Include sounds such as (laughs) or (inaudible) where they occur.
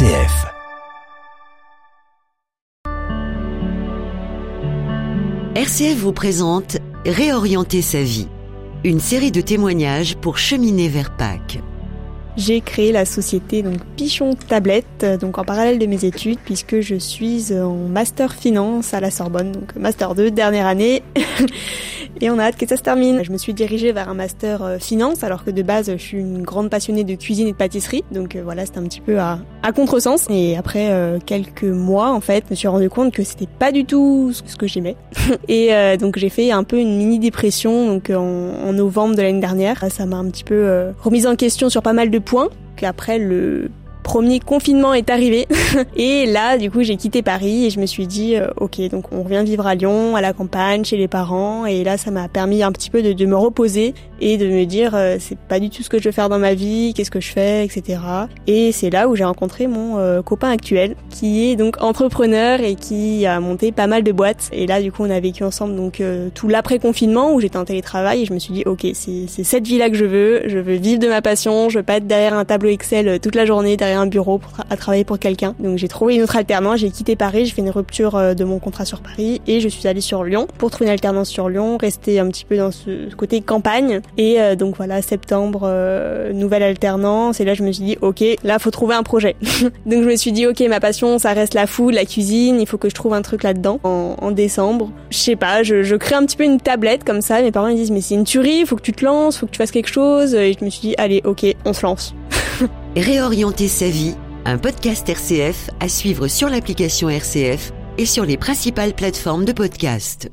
RCF. Vous présente Réorienter sa vie, une série de témoignages pour cheminer vers Pâques. J'ai créé la société donc Pichon Tablette donc en parallèle de mes études puisque je suis en master finance à la Sorbonne donc master 2 dernière année. (laughs) Et on a hâte que ça se termine. Je me suis dirigée vers un master euh, finance alors que de base je suis une grande passionnée de cuisine et de pâtisserie. Donc euh, voilà c'était un petit peu à, à contresens. Et après euh, quelques mois en fait je me suis rendu compte que c'était pas du tout ce que j'aimais. (laughs) Et donc j'ai fait un peu une mini dépression donc en, en novembre de l'année dernière. Ça m'a un petit peu remise en question sur pas mal de point qu'après le premier confinement est arrivé. (laughs) Et là du coup j'ai quitté Paris et je me suis dit euh, ok donc on revient vivre à Lyon à la campagne chez les parents. Et là ça m'a permis un petit peu de, de, me reposer et de me dire euh, c'est pas du tout ce que je veux faire dans ma vie qu'est-ce que je fais etc et c'est là où j'ai rencontré mon euh, copain actuel qui est donc entrepreneur et qui a monté pas mal de boîtes. Et là du coup on a vécu ensemble donc tout l'après confinement où j'étais en télétravail et je me suis dit ok c'est cette vie là que je veux. Je veux vivre de ma passion. Je veux pas être derrière un tableau Excel toute la journée un bureau pour à travailler pour quelqu'un. Donc j'ai trouvé une autre alternance, j'ai quitté Paris, j'ai fait une rupture euh, de mon contrat sur Paris et je suis allée sur Lyon pour trouver une alternance sur Lyon, rester un petit peu dans ce côté campagne. Et euh, donc voilà, septembre, euh, nouvelle alternance. Et là je me suis dit, ok, là faut trouver un projet. (laughs) donc je me suis dit, ok, ma passion, ça reste la food, la cuisine, il faut que je trouve un truc là-dedans. En, décembre, je sais pas, je, je, crée un petit peu une tablette comme ça. Mes parents me disent, mais c'est une tuerie, faut que tu te lances, faut que tu fasses quelque chose. Et je me suis dit, allez, ok, on se lance. Réorienter sa vie, un podcast RCF à suivre sur l'application RCF et sur les principales plateformes de podcast.